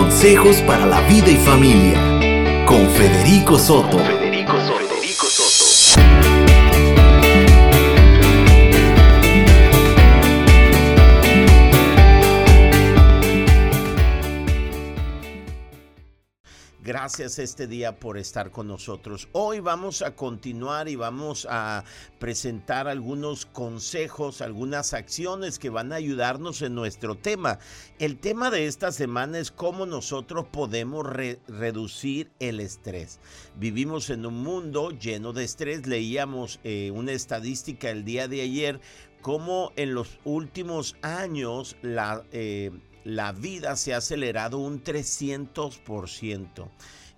Consejos para la vida y familia con Federico Soto. Gracias este día por estar con nosotros. Hoy vamos a continuar y vamos a presentar algunos consejos, algunas acciones que van a ayudarnos en nuestro tema. El tema de esta semana es cómo nosotros podemos reducir el estrés. Vivimos en un mundo lleno de estrés. Leíamos eh, una estadística el día de ayer, cómo en los últimos años la... Eh, la vida se ha acelerado un 300%.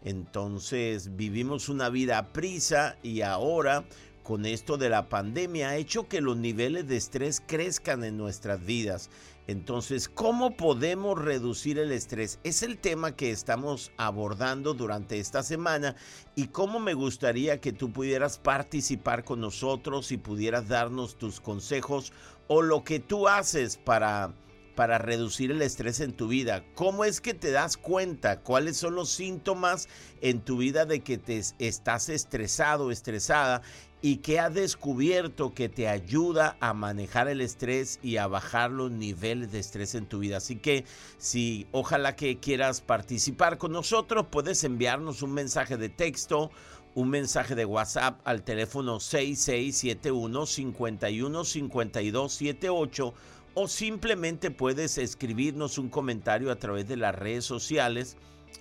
Entonces vivimos una vida a prisa y ahora con esto de la pandemia ha hecho que los niveles de estrés crezcan en nuestras vidas. Entonces, ¿cómo podemos reducir el estrés? Es el tema que estamos abordando durante esta semana y cómo me gustaría que tú pudieras participar con nosotros y pudieras darnos tus consejos o lo que tú haces para para reducir el estrés en tu vida? ¿Cómo es que te das cuenta? ¿Cuáles son los síntomas en tu vida de que te estás estresado, estresada? ¿Y qué has descubierto que te ayuda a manejar el estrés y a bajar los niveles de estrés en tu vida? Así que si ojalá que quieras participar con nosotros, puedes enviarnos un mensaje de texto un mensaje de WhatsApp al teléfono 6671 515278 o simplemente puedes escribirnos un comentario a través de las redes sociales.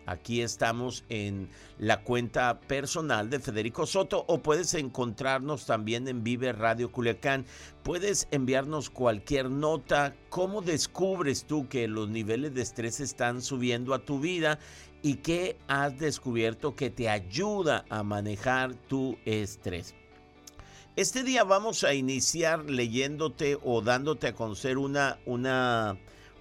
Aquí estamos en la cuenta personal de Federico Soto o puedes encontrarnos también en Vive Radio Culiacán. Puedes enviarnos cualquier nota, cómo descubres tú que los niveles de estrés están subiendo a tu vida y qué has descubierto que te ayuda a manejar tu estrés. Este día vamos a iniciar leyéndote o dándote a conocer una, una,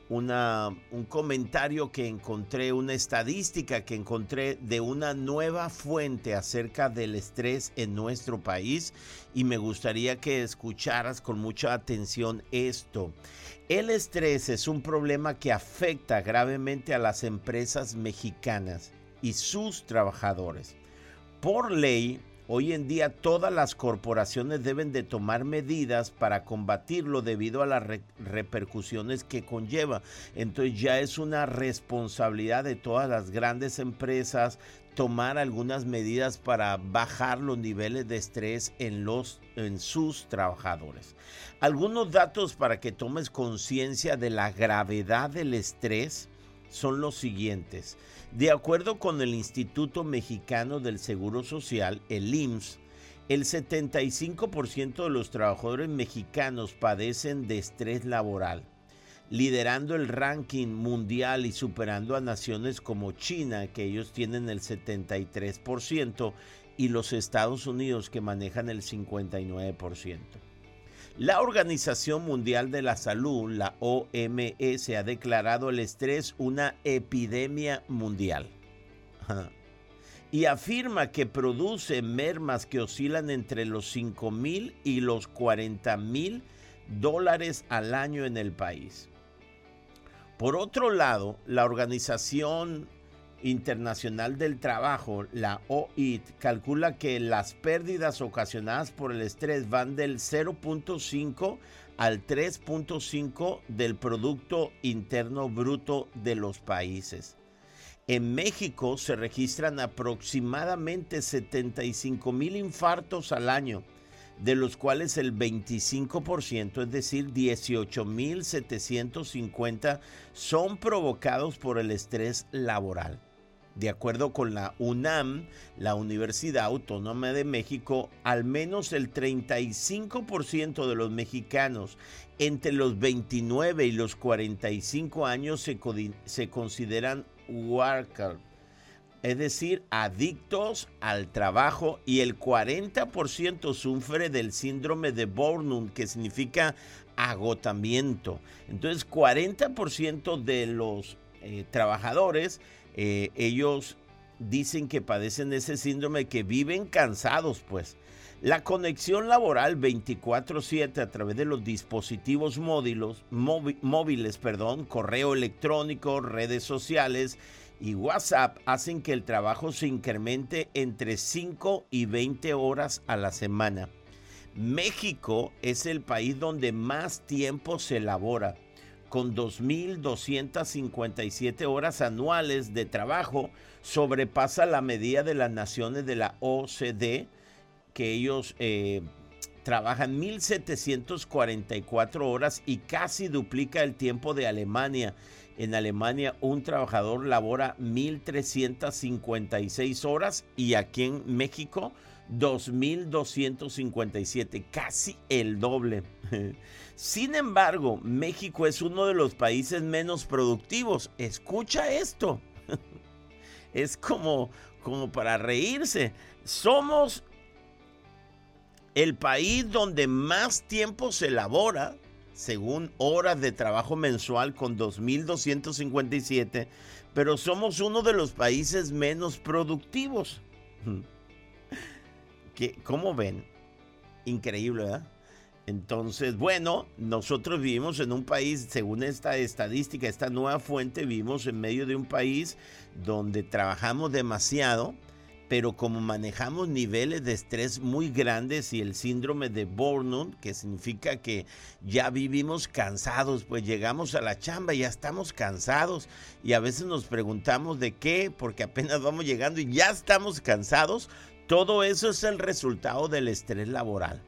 una, un comentario que encontré, una estadística que encontré de una nueva fuente acerca del estrés en nuestro país y me gustaría que escucharas con mucha atención esto. El estrés es un problema que afecta gravemente a las empresas mexicanas y sus trabajadores. Por ley, Hoy en día todas las corporaciones deben de tomar medidas para combatirlo debido a las repercusiones que conlleva. Entonces ya es una responsabilidad de todas las grandes empresas tomar algunas medidas para bajar los niveles de estrés en, los, en sus trabajadores. Algunos datos para que tomes conciencia de la gravedad del estrés son los siguientes. De acuerdo con el Instituto Mexicano del Seguro Social, el IMSS, el 75% de los trabajadores mexicanos padecen de estrés laboral, liderando el ranking mundial y superando a naciones como China, que ellos tienen el 73%, y los Estados Unidos, que manejan el 59%. La Organización Mundial de la Salud, la OMS, ha declarado el estrés una epidemia mundial. Y afirma que produce mermas que oscilan entre los 5 mil y los 40 mil dólares al año en el país. Por otro lado, la Organización Internacional del Trabajo, la OIT, calcula que las pérdidas ocasionadas por el estrés van del 0.5 al 3.5 del Producto Interno Bruto de los países. En México se registran aproximadamente 75 mil infartos al año, de los cuales el 25%, es decir, 18.750, son provocados por el estrés laboral. De acuerdo con la UNAM, la Universidad Autónoma de México, al menos el 35% de los mexicanos entre los 29 y los 45 años se, se consideran worker, es decir, adictos al trabajo y el 40% sufre del síndrome de Burnout, que significa agotamiento. Entonces, 40% de los eh, trabajadores eh, ellos dicen que padecen ese síndrome que viven cansados, pues. La conexión laboral 24/7 a través de los dispositivos móviles, correo electrónico, redes sociales y WhatsApp hacen que el trabajo se incremente entre 5 y 20 horas a la semana. México es el país donde más tiempo se elabora, con 2.257 horas anuales de trabajo, sobrepasa la medida de las naciones de la OCDE, que ellos eh, trabajan 1.744 horas y casi duplica el tiempo de Alemania. En Alemania un trabajador labora 1.356 horas y aquí en México 2.257, casi el doble. Sin embargo, México es uno de los países menos productivos. Escucha esto. Es como, como para reírse. Somos el país donde más tiempo se elabora, según horas de trabajo mensual con 2.257, pero somos uno de los países menos productivos. ¿Cómo ven? Increíble, ¿verdad? Entonces, bueno, nosotros vivimos en un país, según esta estadística, esta nueva fuente, vivimos en medio de un país donde trabajamos demasiado, pero como manejamos niveles de estrés muy grandes y el síndrome de burnout, que significa que ya vivimos cansados, pues llegamos a la chamba, y ya estamos cansados y a veces nos preguntamos de qué, porque apenas vamos llegando y ya estamos cansados, todo eso es el resultado del estrés laboral.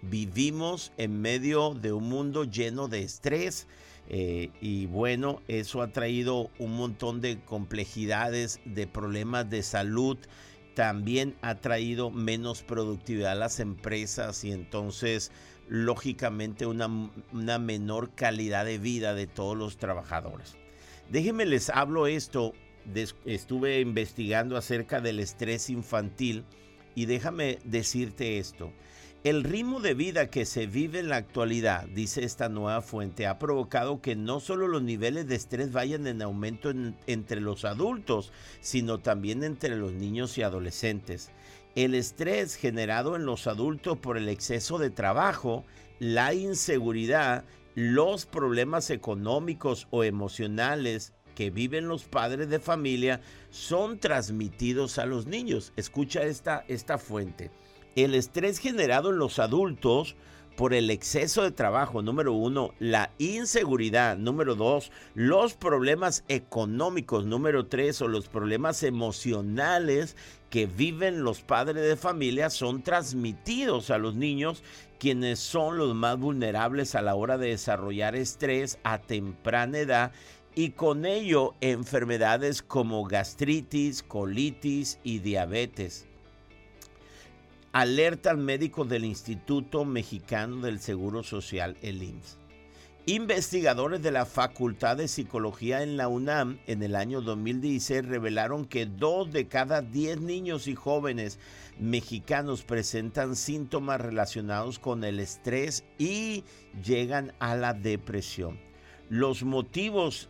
Vivimos en medio de un mundo lleno de estrés eh, y bueno, eso ha traído un montón de complejidades, de problemas de salud. También ha traído menos productividad a las empresas y entonces lógicamente una, una menor calidad de vida de todos los trabajadores. Déjenme les hablo esto, estuve investigando acerca del estrés infantil y déjame decirte esto. El ritmo de vida que se vive en la actualidad, dice esta nueva fuente, ha provocado que no solo los niveles de estrés vayan en aumento entre los adultos, sino también entre los niños y adolescentes. El estrés generado en los adultos por el exceso de trabajo, la inseguridad, los problemas económicos o emocionales que viven los padres de familia son transmitidos a los niños. Escucha esta, esta fuente. El estrés generado en los adultos por el exceso de trabajo, número uno, la inseguridad, número dos, los problemas económicos, número tres, o los problemas emocionales que viven los padres de familia son transmitidos a los niños, quienes son los más vulnerables a la hora de desarrollar estrés a temprana edad y con ello enfermedades como gastritis, colitis y diabetes. Alerta al médico del Instituto Mexicano del Seguro Social, el IMSS. Investigadores de la Facultad de Psicología en la UNAM en el año 2016 revelaron que dos de cada diez niños y jóvenes mexicanos presentan síntomas relacionados con el estrés y llegan a la depresión. Los motivos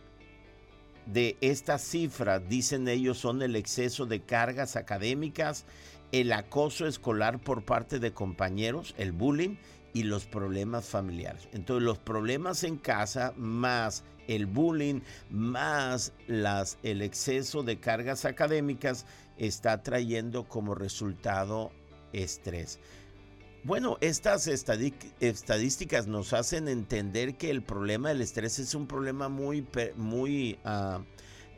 de estas cifras, dicen ellos, son el exceso de cargas académicas, el acoso escolar por parte de compañeros, el bullying y los problemas familiares. Entonces los problemas en casa más el bullying más las, el exceso de cargas académicas está trayendo como resultado estrés. Bueno, estas estadísticas nos hacen entender que el problema del estrés es un problema muy, muy ah,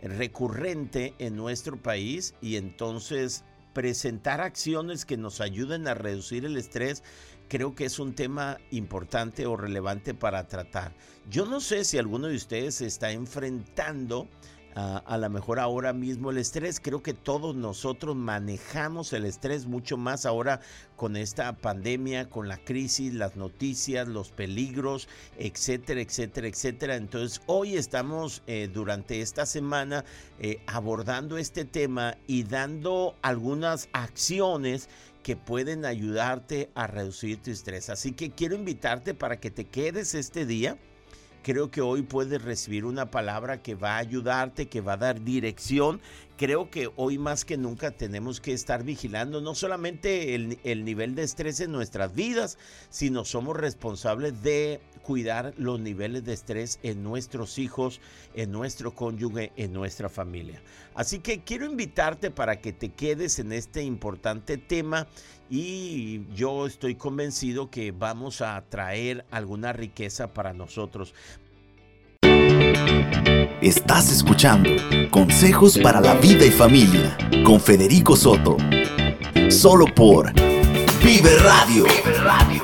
recurrente en nuestro país y entonces presentar acciones que nos ayuden a reducir el estrés creo que es un tema importante o relevante para tratar. Yo no sé si alguno de ustedes está enfrentando a lo mejor ahora mismo el estrés. Creo que todos nosotros manejamos el estrés mucho más ahora con esta pandemia, con la crisis, las noticias, los peligros, etcétera, etcétera, etcétera. Entonces hoy estamos eh, durante esta semana eh, abordando este tema y dando algunas acciones que pueden ayudarte a reducir tu estrés. Así que quiero invitarte para que te quedes este día Creo que hoy puedes recibir una palabra que va a ayudarte, que va a dar dirección. Creo que hoy más que nunca tenemos que estar vigilando no solamente el, nivel de estrés en nuestras vidas, sino somos responsables de cuidar los niveles de estrés en nuestros hijos, en nuestro cónyuge, en nuestra familia. Así que quiero invitarte para que te quedes en este importante tema y yo estoy convencido que vamos a traer alguna riqueza para nosotros. Estás escuchando Consejos para la Vida y Familia con Federico Soto. Solo por Vive Radio. Radio.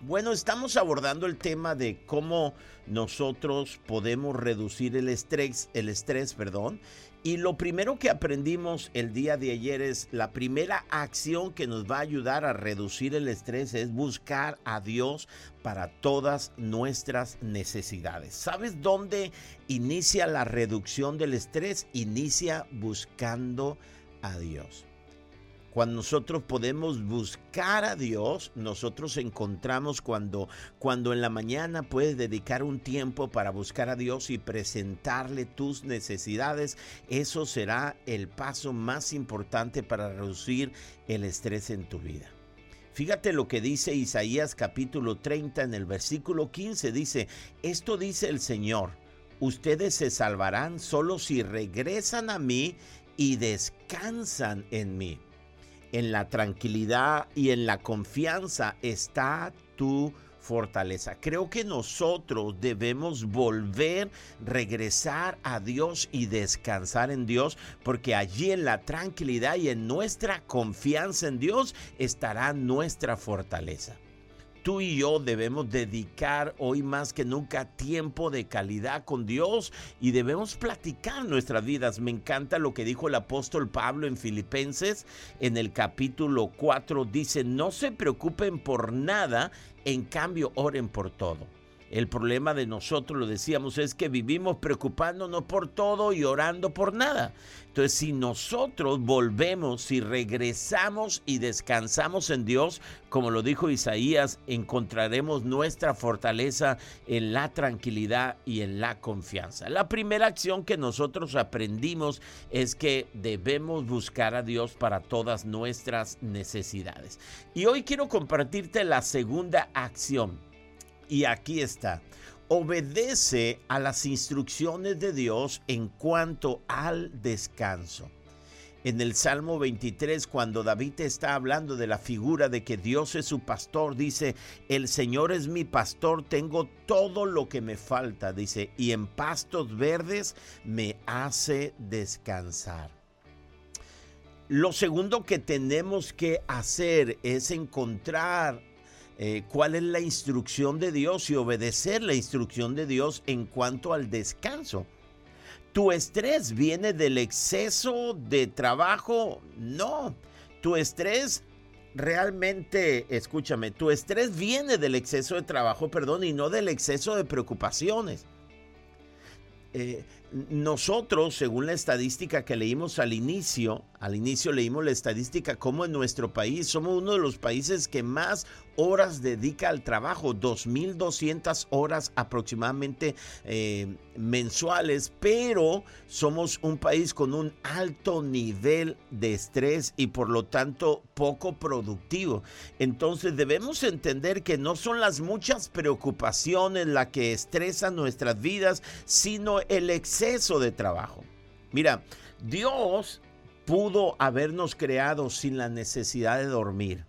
Bueno, estamos abordando el tema de cómo nosotros podemos reducir el estrés, el estrés, perdón. Y lo primero que aprendimos el día de ayer es la primera acción que nos va a ayudar a reducir el estrés es buscar a Dios para todas nuestras necesidades. ¿Sabes dónde inicia la reducción del estrés? Inicia buscando a Dios. Cuando nosotros podemos buscar a Dios, nosotros encontramos cuando, cuando en la mañana puedes dedicar un tiempo para buscar a Dios y presentarle tus necesidades, eso será el paso más importante para reducir el estrés en tu vida. Fíjate lo que dice Isaías capítulo 30 en el versículo 15. Dice, esto dice el Señor, ustedes se salvarán solo si regresan a mí y descansan en mí en la tranquilidad y en la confianza está tu fortaleza. Creo que nosotros debemos volver, regresar a Dios y descansar en Dios, porque allí en la tranquilidad y en nuestra confianza en Dios estará nuestra fortaleza tú y yo debemos dedicar hoy más que nunca tiempo de calidad con Dios y debemos platicar nuestras vidas. Me encanta lo que dijo el apóstol Pablo en Filipenses en el capítulo 4. Dice, no se preocupen por nada, en cambio oren por todo. El problema de nosotros, lo decíamos, es que vivimos preocupándonos por todo y orando por nada. Entonces, si nosotros volvemos, si regresamos y descansamos en Dios, como lo dijo Isaías, encontraremos nuestra fortaleza en la tranquilidad y en la confianza. La primera acción que nosotros aprendimos es que debemos buscar a Dios para todas nuestras necesidades. Y hoy quiero compartirte la segunda acción y aquí está. Obedece a las instrucciones de Dios en cuanto al descanso. En el Salmo 23, cuando David está hablando de la figura de que Dios es su pastor, dice, el Señor es mi pastor, tengo todo lo que me falta, dice, y en pastos verdes me hace descansar. Lo segundo que tenemos que hacer es encontrar eh, cuál es la instrucción de Dios y obedecer la instrucción de Dios en cuanto al descanso. ¿Tu estrés viene del exceso de trabajo? No. Tu estrés realmente, escúchame, tu estrés viene del exceso de trabajo, perdón, y no del exceso de preocupaciones. Eh, nosotros, según la estadística que leímos al inicio, al inicio leímos la estadística como en nuestro país somos uno de los países que más horas dedica al trabajo, 2.200 horas aproximadamente eh, mensuales, pero somos un país con un alto nivel de estrés y por lo tanto poco productivo. Entonces debemos entender que no son las muchas preocupaciones las que estresan nuestras vidas, sino el exceso de trabajo. Mira, Dios pudo habernos creado sin la necesidad de dormir,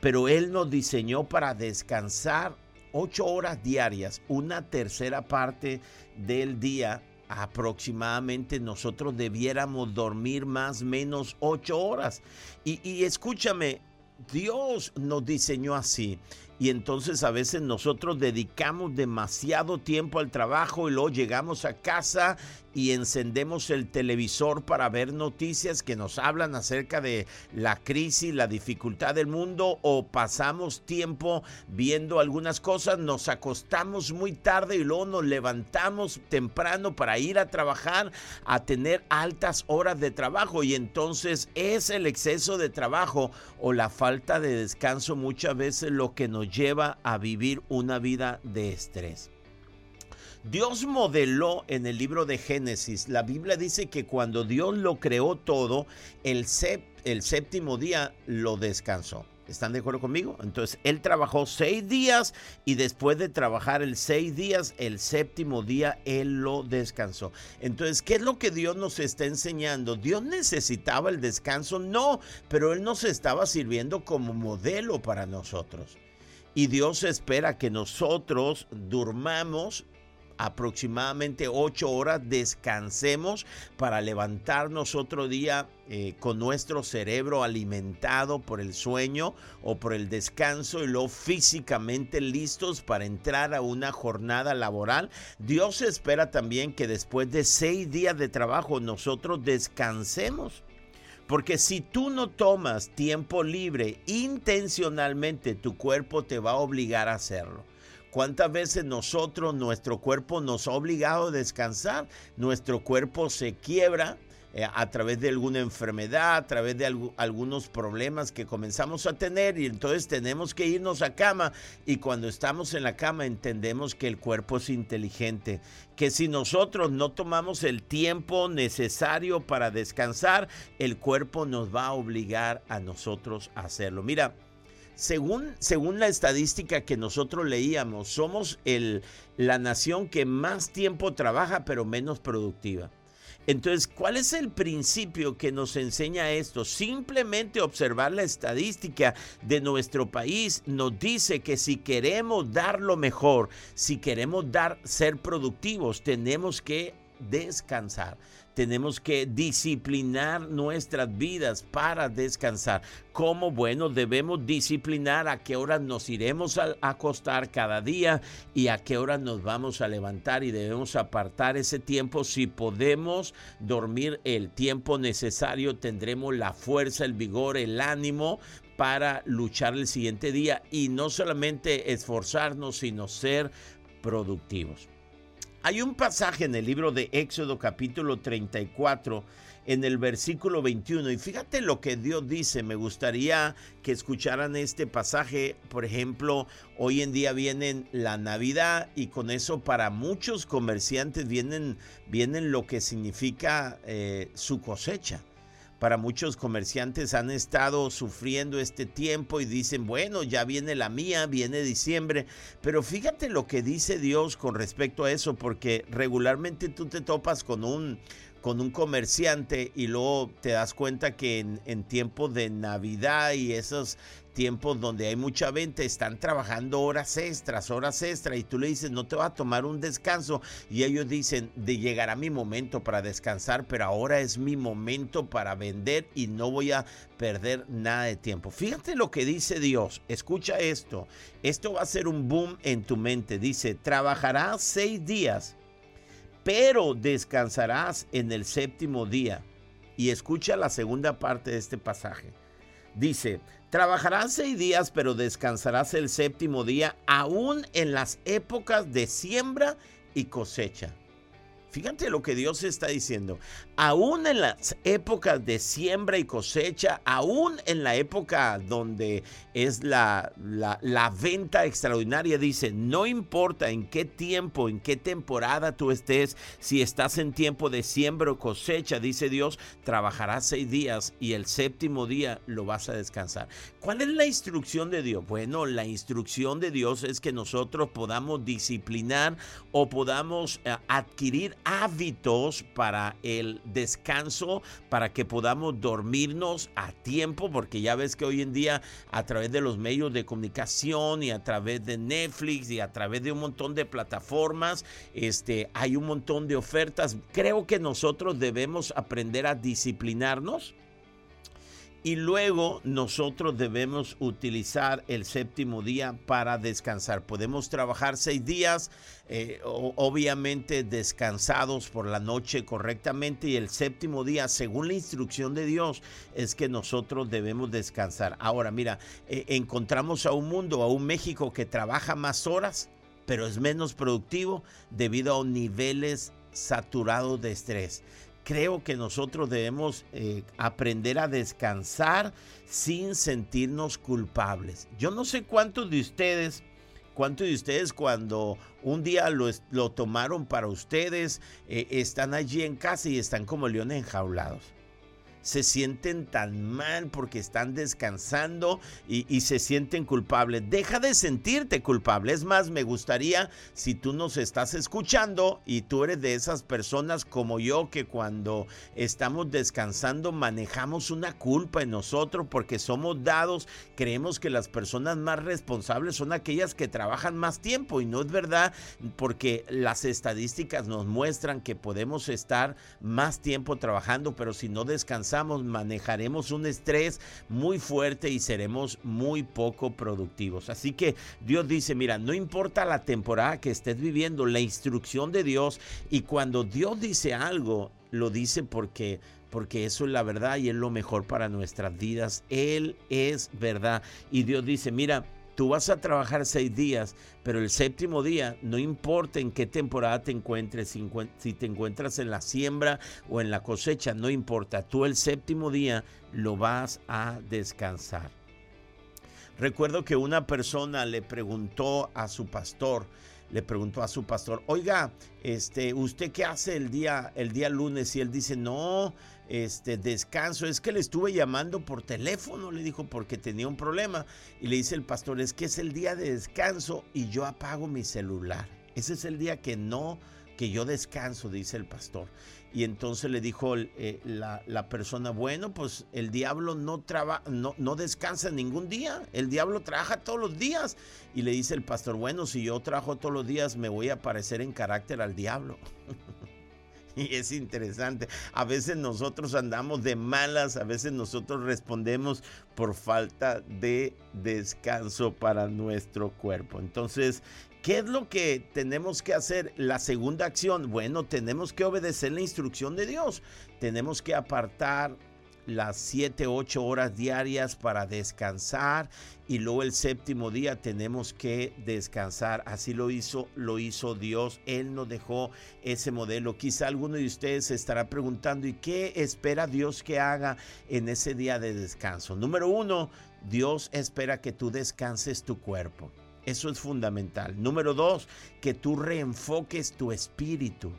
pero Él nos diseñó para descansar ocho horas diarias, una tercera parte del día aproximadamente nosotros debiéramos dormir más menos ocho horas. Y, y, escúchame, Dios nos diseñó así. Y entonces a veces nosotros dedicamos demasiado tiempo al trabajo y luego llegamos a casa y encendemos el televisor para ver noticias que nos hablan acerca de la crisis, la dificultad del mundo o pasamos tiempo viendo algunas cosas, nos acostamos muy tarde y luego nos levantamos temprano para ir a trabajar, a tener altas horas de trabajo y entonces es el exceso de trabajo o la falta de descanso muchas veces lo que nos lleva a vivir una vida de estrés. Dios modeló en el libro de Génesis, la Biblia dice que cuando Dios lo creó todo, el, séptimo día lo descansó. ¿Están de acuerdo conmigo? Entonces, él trabajó seis días y después de trabajar el seis días, el séptimo día, él lo descansó. Entonces, ¿qué es lo que Dios nos está enseñando? ¿Dios necesitaba el descanso? No, pero él nos estaba sirviendo como modelo para nosotros. Y Dios espera que nosotros durmamos aproximadamente ocho horas, descansemos para levantarnos otro día eh, con nuestro cerebro alimentado por el sueño o por el descanso y luego físicamente listos para entrar a una jornada laboral. Dios espera también que después de seis días de trabajo nosotros descansemos. Porque si tú no tomas tiempo libre intencionalmente, tu cuerpo te va a obligar a hacerlo. ¿Cuántas veces nosotros, nuestro cuerpo nos ha obligado a descansar? Nuestro cuerpo se quiebra eh, a través de alguna enfermedad, a través de algunos problemas que comenzamos a tener y entonces tenemos que irnos a cama y cuando estamos en la cama entendemos que el cuerpo es inteligente, que si nosotros no tomamos el tiempo necesario para descansar, el cuerpo nos va a obligar a nosotros a hacerlo. Mira, según, según la estadística que nosotros leíamos, somos el, la nación que más tiempo trabaja pero menos productiva. Entonces, ¿cuál es el principio que nos enseña esto? Simplemente observar la estadística de nuestro país nos dice que si queremos dar lo mejor, si queremos dar ser productivos, tenemos que descansar. Tenemos que disciplinar nuestras vidas para descansar. ¿Cómo? Bueno, debemos disciplinar a qué hora nos iremos a acostar cada día y a qué hora nos vamos a levantar y debemos apartar ese tiempo. Si podemos dormir el tiempo necesario, tendremos la fuerza, el vigor, el ánimo para luchar el siguiente día y no solamente esforzarnos, sino ser productivos. Hay un pasaje en el libro de Éxodo capítulo 34 en el versículo 21 y fíjate lo que Dios dice, me gustaría que escucharan este pasaje, por ejemplo, hoy en día viene la Navidad y con eso para muchos comerciantes vienen, vienen lo que significa eh, su cosecha para muchos comerciantes han estado sufriendo este tiempo y dicen, bueno, ya viene la mía, viene diciembre, pero fíjate lo que dice Dios con respecto a eso, porque regularmente tú te topas con un, con un comerciante y luego te das cuenta que en, en tiempo de Navidad y esos tiempos donde hay mucha venta, están trabajando horas extras, horas extras, y tú le dices, no te va a tomar un descanso, y ellos dicen, de llegará mi momento para descansar, pero ahora es mi momento para vender y no voy a perder nada de tiempo. Fíjate lo que dice Dios, escucha esto, esto va a ser un boom en tu mente, dice, trabajarás seis días, pero descansarás en el séptimo día. Y escucha la segunda parte de este pasaje. Dice, Trabajarás seis días, pero descansarás el séptimo día, aún en las épocas de siembra y cosecha. Fíjate lo que Dios está diciendo. Aún en las épocas de siembra y cosecha, aún en la época donde es la, la, venta extraordinaria, dice, no importa en qué tiempo, en qué temporada tú estés, si estás en tiempo de siembra o cosecha, dice Dios, trabajarás seis días y el séptimo día lo vas a descansar. ¿Cuál es la instrucción de Dios? Bueno, la instrucción de Dios es que nosotros podamos disciplinar o podamos eh, adquirir hábitos para el descanso, para que podamos dormirnos a tiempo, porque ya ves que hoy en día a través de los medios de comunicación y a través de Netflix y a través de un montón de plataformas, este, hay un montón de ofertas. Creo que nosotros debemos aprender a disciplinarnos y luego nosotros debemos utilizar el séptimo día para descansar. Podemos trabajar seis días, eh, obviamente descansados por la noche correctamente y el séptimo día, según la instrucción de Dios, es que nosotros debemos descansar. Ahora, mira, eh, encontramos a un mundo, a un México que trabaja más horas, pero es menos productivo debido a niveles saturados de estrés creo que nosotros debemos eh, aprender a descansar sin sentirnos culpables. Yo no sé cuántos de ustedes, cuántos de ustedes cuando un día lo, lo tomaron para ustedes, eh, están allí en casa y están como leones enjaulados se sienten tan mal porque están descansando y, se sienten culpables. Deja de sentirte culpable. Es más, me gustaría si tú nos estás escuchando y tú eres de esas personas como yo que cuando estamos descansando manejamos una culpa en nosotros porque somos dados, creemos que las personas más responsables son aquellas que trabajan más tiempo y no es verdad porque las estadísticas nos muestran que podemos estar más tiempo trabajando, pero si no descansamos manejaremos un estrés muy fuerte y seremos muy poco productivos. Así que Dios dice, mira, no importa la temporada que estés viviendo, la instrucción de Dios y cuando Dios dice algo, lo dice porque porque eso es la verdad y es lo mejor para nuestras vidas. Él es verdad. Y Dios dice, mira, tú vas a trabajar seis días, pero el séptimo día, no importa en qué temporada te encuentres, si te encuentras en la siembra o en la cosecha, no importa, tú el séptimo día lo vas a descansar. Recuerdo que una persona le preguntó a su pastor, le preguntó a su pastor, oiga, este, ¿usted qué hace el día, el día lunes? Y él dice, no, este, descanso, es que le estuve llamando por teléfono, le dijo, porque tenía un problema. Y le dice el pastor, es que es el día de descanso y yo apago mi celular. Ese es el día que no, que yo descanso, dice el pastor. Y entonces le dijo eh, la, persona, bueno, pues el diablo no, traba, no, no descansa ningún día, el diablo trabaja todos los días. Y le dice el pastor, bueno, si yo trabajo todos los días, me voy a parecer en carácter al diablo. y es interesante. A veces nosotros andamos de malas, a veces nosotros respondemos por falta de descanso para nuestro cuerpo. Entonces, ¿Qué es lo que tenemos que hacer? La segunda acción, bueno, tenemos que obedecer la instrucción de Dios. Tenemos que apartar las 7, 8 horas diarias para descansar y luego el séptimo día tenemos que descansar. Así lo hizo, lo hizo Dios. Él nos dejó ese modelo. Quizá alguno de ustedes se estará preguntando, ¿y qué espera Dios que haga en ese día de descanso? Número uno, Dios espera que tú descanses tu cuerpo. Eso es fundamental. Número dos, que tú reenfoques tu espíritu.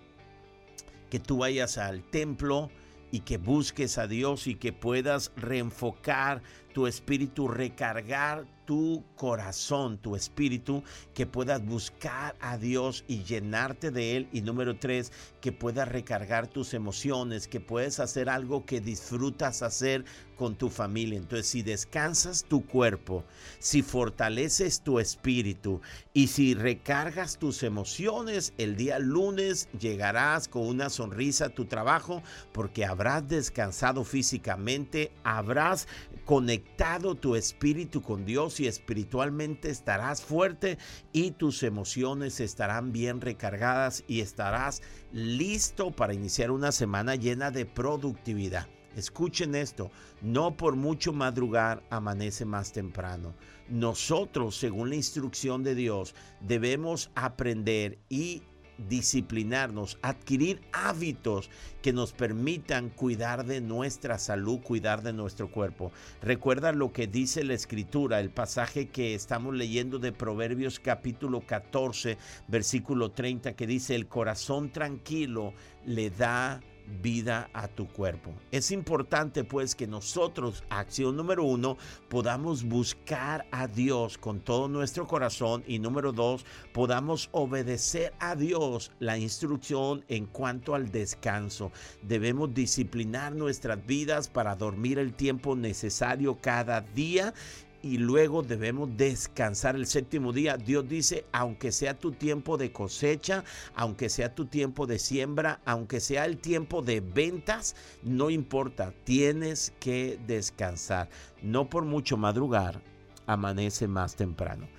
Que tú vayas al templo y que busques a Dios y que puedas reenfocar tu espíritu, recargar tu corazón, tu espíritu, que puedas buscar a Dios y llenarte de Él. Y número tres, que puedas recargar tus emociones, que puedes hacer algo que disfrutas hacer con tu familia. Entonces, si descansas tu cuerpo, si fortaleces tu espíritu y si recargas tus emociones, el día lunes llegarás con una sonrisa a tu trabajo porque habrás descansado físicamente, habrás conectado tu espíritu con Dios y espiritualmente estarás fuerte y tus emociones estarán bien recargadas y estarás listo para iniciar una semana llena de productividad. Escuchen esto, no por mucho madrugar amanece más temprano. Nosotros, según la instrucción de Dios, debemos aprender y disciplinarnos, adquirir hábitos que nos permitan cuidar de nuestra salud, cuidar de nuestro cuerpo. Recuerda lo que dice la escritura, el pasaje que estamos leyendo de Proverbios capítulo 14, versículo 30, que dice, el corazón tranquilo le da vida a tu cuerpo. Es importante pues que nosotros, acción número uno, podamos buscar a Dios con todo nuestro corazón y número dos, podamos obedecer a Dios la instrucción en cuanto al descanso. Debemos disciplinar nuestras vidas para dormir el tiempo necesario cada día y luego debemos descansar el séptimo día. Dios dice, aunque sea tu tiempo de cosecha, aunque sea tu tiempo de siembra, aunque sea el tiempo de ventas, no importa, tienes que descansar. No por mucho madrugar, amanece más temprano.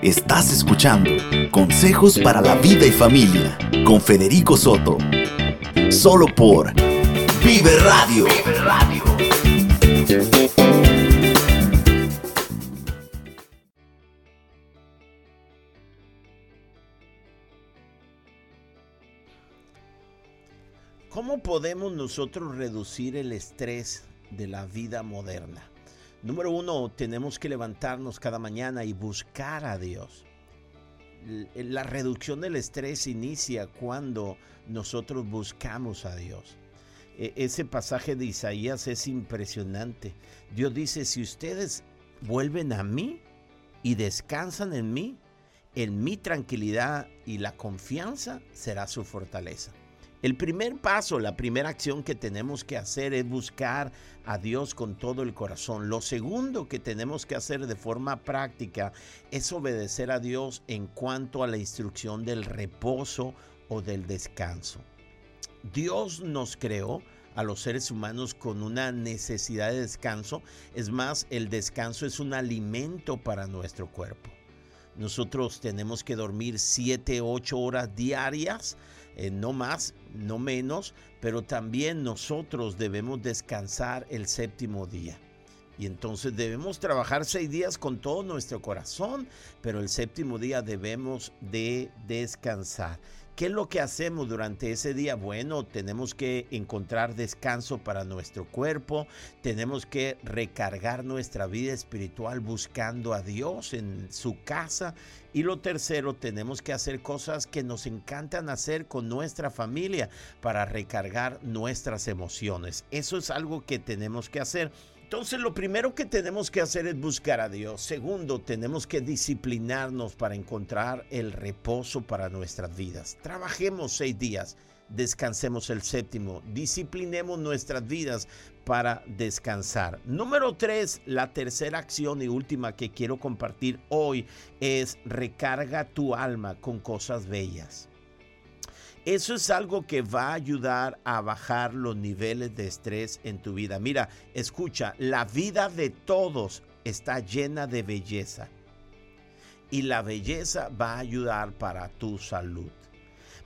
Estás escuchando Consejos para la Vida y Familia con Federico Soto. Solo por Vive Radio. Radio. ¿Cómo podemos nosotros reducir el estrés de la vida moderna? Número uno, tenemos que levantarnos cada mañana y buscar a Dios. La reducción del estrés inicia cuando nosotros buscamos a Dios. E, ese pasaje de Isaías es impresionante. Dios dice, si ustedes vuelven a mí y descansan en mí, en mi tranquilidad y la confianza será su fortaleza. El primer paso, la primera acción que tenemos que hacer es buscar a Dios con todo el corazón. Lo segundo que tenemos que hacer de forma práctica es obedecer a Dios en cuanto a la instrucción del reposo o del descanso. Dios nos creó a los seres humanos con una necesidad de descanso. Es más, el descanso es un alimento para nuestro cuerpo. Nosotros tenemos que dormir 7, 8 horas diarias, eh, no más, no menos, pero también nosotros debemos descansar el séptimo día. Y entonces debemos trabajar seis días con todo nuestro corazón, pero el séptimo día debemos de descansar. ¿Qué es lo que hacemos durante ese día? Bueno, tenemos que encontrar descanso para nuestro cuerpo, tenemos que recargar nuestra vida espiritual buscando a Dios en su casa y lo tercero, tenemos que hacer cosas que nos encantan hacer con nuestra familia para recargar nuestras emociones. Eso es algo que tenemos que hacer. Entonces lo primero que tenemos que hacer es buscar a Dios. Segundo, tenemos que disciplinarnos para encontrar el reposo para nuestras vidas. Trabajemos seis días, descansemos el séptimo, disciplinemos nuestras vidas para descansar. Número tres, la tercera acción y última que quiero compartir hoy es recarga tu alma con cosas bellas. Eso es algo que va a ayudar a bajar los niveles de estrés en tu vida. Mira, escucha, la vida de todos está llena de belleza. Y la belleza va a ayudar para tu salud.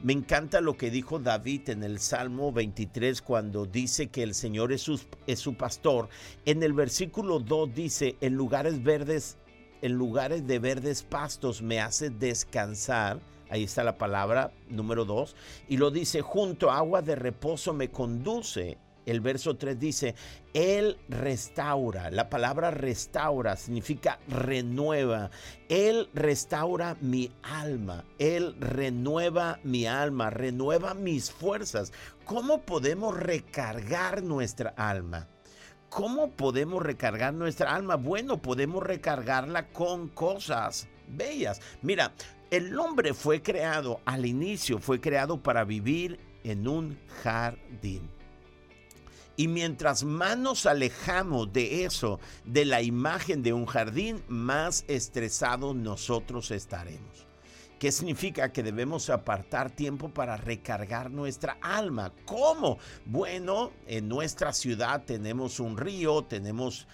Me encanta lo que dijo David en el Salmo 23 cuando dice que el Señor es su, es su pastor. En el versículo 2 dice, en lugares verdes, en lugares de verdes pastos me hace descansar Ahí está la palabra número dos. Y lo dice, junto agua de reposo me conduce. El verso 3 dice, Él restaura. La palabra restaura significa renueva. Él restaura mi alma. Él renueva mi alma, renueva mis fuerzas. ¿Cómo podemos recargar nuestra alma? ¿Cómo podemos recargar nuestra alma? Bueno, podemos recargarla con cosas bellas. Mira, el hombre fue creado, al inicio fue creado para vivir en un jardín. Y mientras más nos alejamos de eso, de la imagen de un jardín, más estresados nosotros estaremos. ¿Qué significa? Que debemos apartar tiempo para recargar nuestra alma. ¿Cómo? Bueno, en nuestra ciudad tenemos un río, tenemos...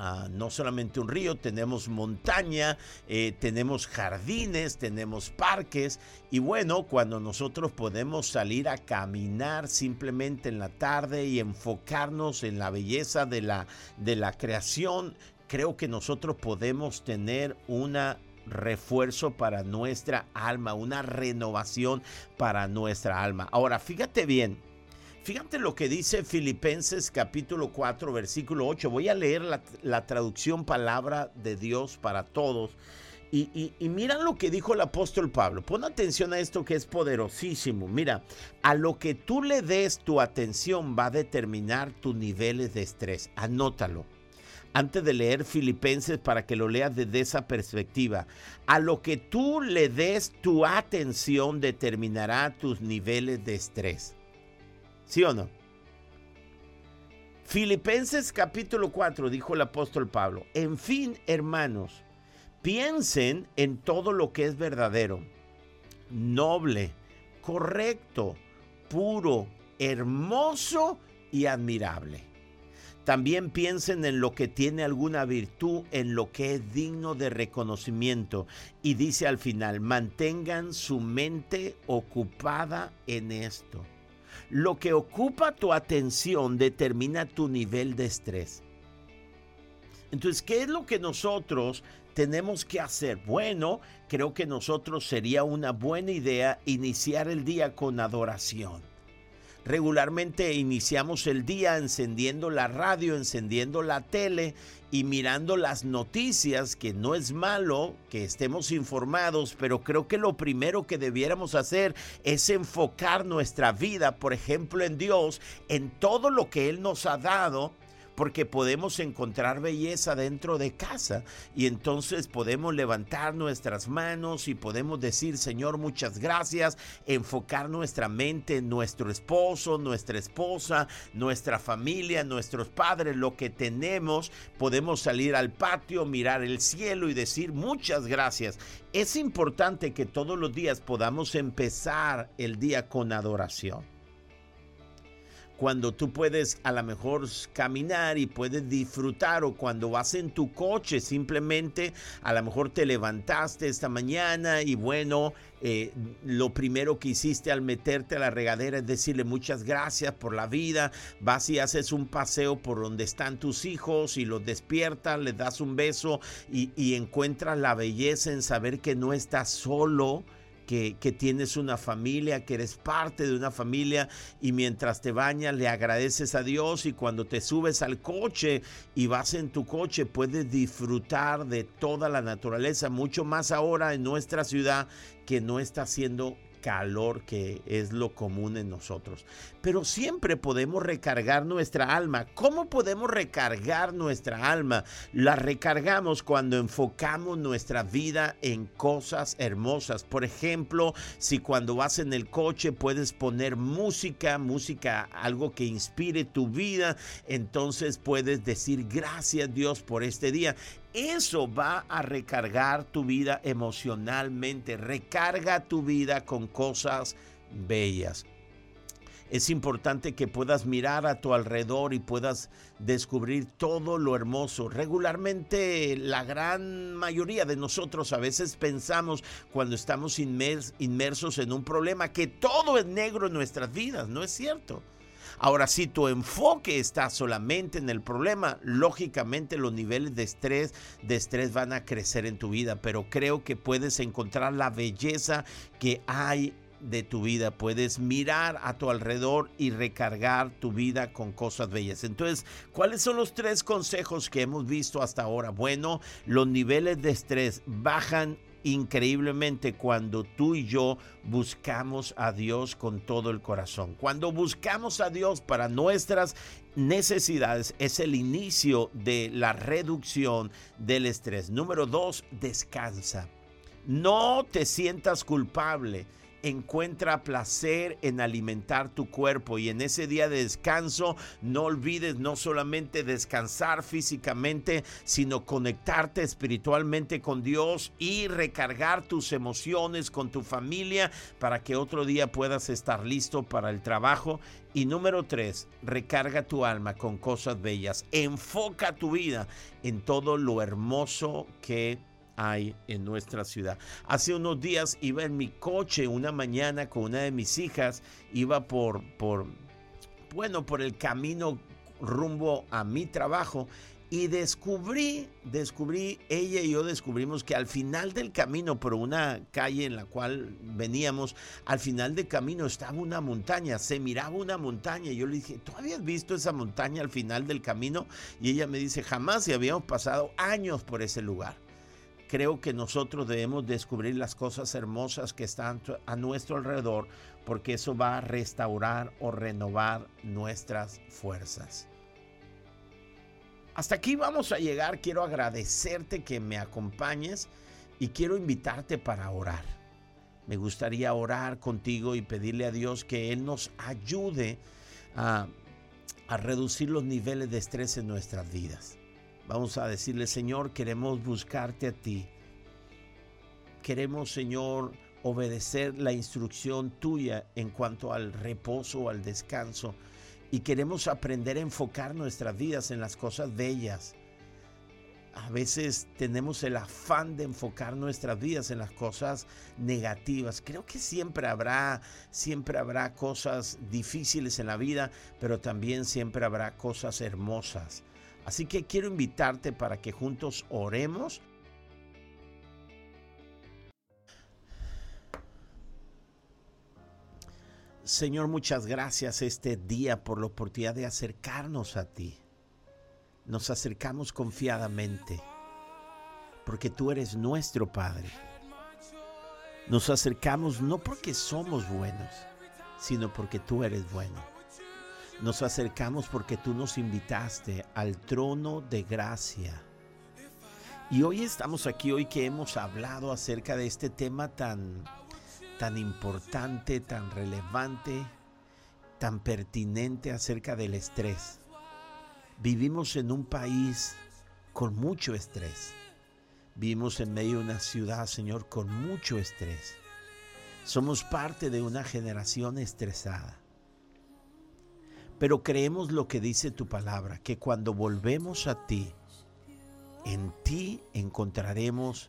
Ah, no solamente un río, tenemos montaña, eh, tenemos jardines, tenemos parques y bueno, cuando nosotros podemos salir a caminar simplemente en la tarde y enfocarnos en la belleza de la, de la creación, creo que nosotros podemos tener una refuerzo para nuestra alma, una renovación para nuestra alma. Ahora, fíjate bien, Fíjate lo que dice Filipenses capítulo 4 versículo 8. Voy a leer la, traducción palabra de Dios para todos. Y, y, mira lo que dijo el apóstol Pablo. Pon atención a esto que es poderosísimo. Mira, a lo que tú le des tu atención va a determinar tus niveles de estrés. Anótalo. Antes de leer Filipenses para que lo leas desde esa perspectiva. A lo que tú le des tu atención determinará tus niveles de estrés. ¿Sí o no? Filipenses capítulo 4 dijo el apóstol Pablo, en fin, hermanos, piensen en todo lo que es verdadero, noble, correcto, puro, hermoso y admirable. También piensen en lo que tiene alguna virtud, en lo que es digno de reconocimiento. Y dice al final, mantengan su mente ocupada en esto. Lo que ocupa tu atención determina tu nivel de estrés. Entonces, ¿qué es lo que nosotros tenemos que hacer? Bueno, creo que nosotros sería una buena idea iniciar el día con adoración Regularmente iniciamos el día encendiendo la radio, encendiendo la tele y mirando las noticias, que no es malo que estemos informados, pero creo que lo primero que debiéramos hacer es enfocar nuestra vida, por ejemplo, en Dios, en todo lo que Él nos ha dado porque podemos encontrar belleza dentro de casa y entonces podemos levantar nuestras manos y podemos decir, Señor, muchas gracias, enfocar nuestra mente en nuestro esposo, nuestra esposa, nuestra familia, nuestros padres, lo que tenemos, podemos salir al patio, mirar el cielo y decir muchas gracias. Es importante que todos los días podamos empezar el día con adoración cuando tú puedes a lo mejor caminar y puedes disfrutar o cuando vas en tu coche simplemente a lo mejor te levantaste esta mañana y bueno, eh, lo primero que hiciste al meterte a la regadera es decirle muchas gracias por la vida, vas y haces un paseo por donde están tus hijos y los despiertas, les das un beso y, y encuentras la belleza en saber que no estás solo que, tienes una familia, que eres parte de una familia y mientras te bañas le agradeces a Dios y cuando te subes al coche y vas en tu coche puedes disfrutar de toda la naturaleza, mucho más ahora en nuestra ciudad que no está siendo calor que es lo común en nosotros. Pero siempre podemos recargar nuestra alma. ¿Cómo podemos recargar nuestra alma? La recargamos cuando enfocamos nuestra vida en cosas hermosas. Por ejemplo, si cuando vas en el coche puedes poner música, música, algo que inspire tu vida, entonces puedes decir gracias Dios por este día eso va a recargar tu vida emocionalmente. Recarga tu vida con cosas bellas. Es importante que puedas mirar a tu alrededor y puedas descubrir todo lo hermoso. Regularmente la gran mayoría de nosotros a veces pensamos cuando estamos inmersos en un problema que todo es negro en nuestras vidas. No es cierto. Ahora, si tu enfoque está solamente en el problema, lógicamente los niveles de estrés, de estrés van a crecer en tu vida, pero creo que puedes encontrar la belleza que hay de tu vida. Puedes mirar a tu alrededor y recargar tu vida con cosas bellas. Entonces, ¿cuáles son los tres consejos que hemos visto hasta ahora? Bueno, los niveles de estrés bajan increíblemente cuando tú y yo buscamos a Dios con todo el corazón. Cuando buscamos a Dios para nuestras necesidades es el inicio de la reducción del estrés. Número dos, descansa. No te sientas culpable encuentra placer en alimentar tu cuerpo y en ese día de descanso no olvides no solamente descansar físicamente, sino conectarte espiritualmente con Dios y recargar tus emociones con tu familia para que otro día puedas estar listo para el trabajo. Y número tres, recarga tu alma con cosas bellas. Enfoca tu vida en todo lo hermoso que hay en nuestra ciudad. Hace unos días iba en mi coche una mañana con una de mis hijas, iba por, por, bueno, por el camino rumbo a mi trabajo y descubrí, descubrí, ella y yo descubrimos que al final del camino, por una calle en la cual veníamos, al final del camino estaba una montaña, se miraba una montaña. Y yo le dije, ¿tú habías visto esa montaña al final del camino? Y ella me dice, jamás, y habíamos pasado años por ese lugar creo que nosotros debemos descubrir las cosas hermosas que están a nuestro alrededor, porque eso va a restaurar o renovar nuestras fuerzas. Hasta aquí vamos a llegar. Quiero agradecerte que me acompañes y quiero invitarte para orar. Me gustaría orar contigo y pedirle a Dios que Él nos ayude a, reducir los niveles de estrés en nuestras vidas. Vamos a decirle, Señor, queremos buscarte a ti. Queremos, Señor, obedecer la instrucción tuya en cuanto al reposo, al descanso. Y queremos aprender a enfocar nuestras vidas en las cosas bellas. A veces tenemos el afán de enfocar nuestras vidas en las cosas negativas. Creo que siempre habrá, siempre habrá cosas difíciles en la vida, pero también siempre habrá cosas hermosas. Así que quiero invitarte para que juntos oremos. Señor, muchas gracias este día por la oportunidad de acercarnos a ti. Nos acercamos confiadamente porque tú eres nuestro Padre. Nos acercamos no porque somos buenos, sino porque tú eres bueno. Nos acercamos porque tú nos invitaste al trono de gracia. Y hoy estamos aquí, hoy que hemos hablado acerca de este tema tan, tan importante, tan relevante, tan pertinente acerca del estrés. Vivimos en un país con mucho estrés. Vivimos en medio de una ciudad, Señor, con mucho estrés. Somos parte de una generación estresada. Pero creemos lo que dice tu palabra, que cuando volvemos a ti, en ti encontraremos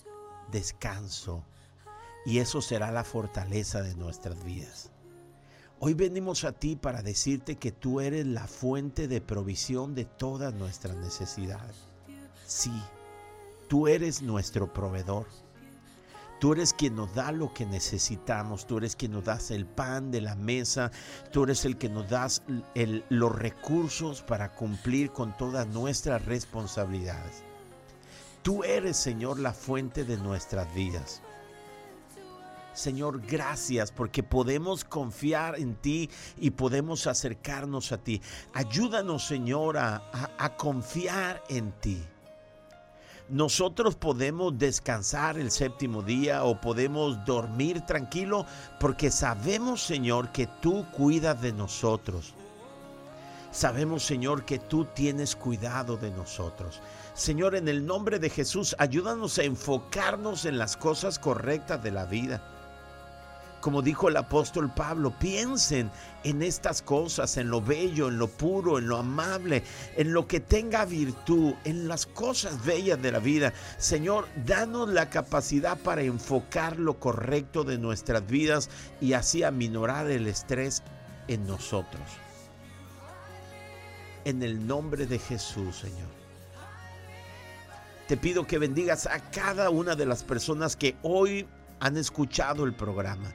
descanso y eso será la fortaleza de nuestras vidas. Hoy venimos a ti para decirte que tú eres la fuente de provisión de todas nuestras necesidades. Sí, tú eres nuestro proveedor. Tú eres quien nos da lo que necesitamos, tú eres quien nos das el pan de la mesa, tú eres el que nos das los recursos para cumplir con todas nuestras responsabilidades. Tú eres, Señor, la fuente de nuestras vidas. Señor, gracias porque podemos confiar en ti y podemos acercarnos a ti. Ayúdanos, Señor, a, a confiar en ti nosotros podemos descansar el séptimo día o podemos dormir tranquilo porque sabemos, Señor, que tú cuidas de nosotros. Sabemos, Señor, que tú tienes cuidado de nosotros. Señor, en el nombre de Jesús, ayúdanos a enfocarnos en las cosas correctas de la vida como dijo el apóstol Pablo, piensen en estas cosas, en lo bello, en lo puro, en lo amable, en lo que tenga virtud, en las cosas bellas de la vida. Señor, danos la capacidad para enfocar lo correcto de nuestras vidas y así aminorar el estrés en nosotros. En el nombre de Jesús, Señor. Te pido que bendigas a cada una de las personas que hoy han escuchado el programa.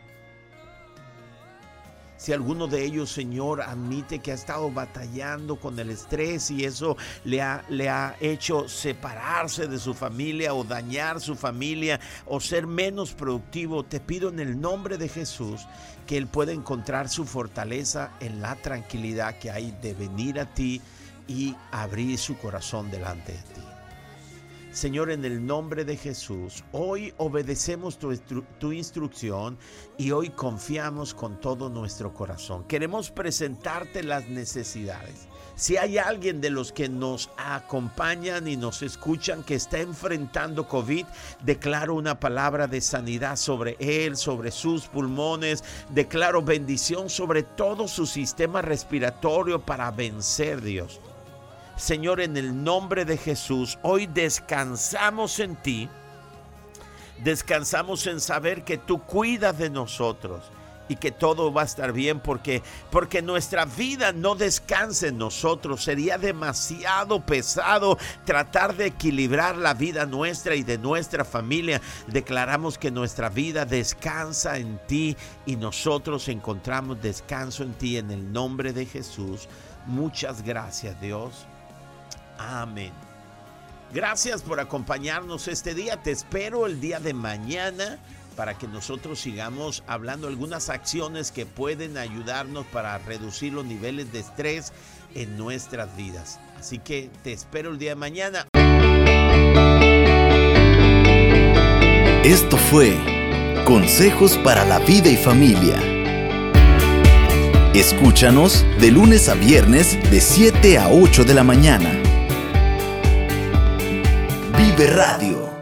Si alguno de ellos, Señor, admite que ha estado batallando con el estrés y eso le ha, le ha hecho separarse de su familia o dañar su familia o ser menos productivo, te pido en el nombre de Jesús que Él pueda encontrar su fortaleza en la tranquilidad que hay de venir a ti y abrir su corazón delante de ti. Señor, en el nombre de Jesús, hoy obedecemos tu, instrucción y hoy confiamos con todo nuestro corazón. Queremos presentarte las necesidades. Si hay alguien de los que nos acompañan y nos escuchan que está enfrentando COVID, declaro una palabra de sanidad sobre él, sobre sus pulmones. Declaro bendición sobre todo su sistema respiratorio para vencer, Dios. Señor, en el nombre de Jesús, hoy descansamos en ti. Descansamos en saber que tú cuidas de nosotros y que todo va a estar bien porque porque nuestra vida no descansa en nosotros. Sería demasiado pesado tratar de equilibrar la vida nuestra y de nuestra familia. Declaramos que nuestra vida descansa en ti y nosotros encontramos descanso en ti en el nombre de Jesús. Muchas gracias Dios Amén. Gracias por acompañarnos este día. Te espero el día de mañana para que nosotros sigamos hablando algunas acciones que pueden ayudarnos para reducir los niveles de estrés en nuestras vidas. Así que te espero el día de mañana. Esto fue Consejos para la vida y familia. Escúchanos de lunes a viernes de 7 a 8 de la mañana. Vive Radio.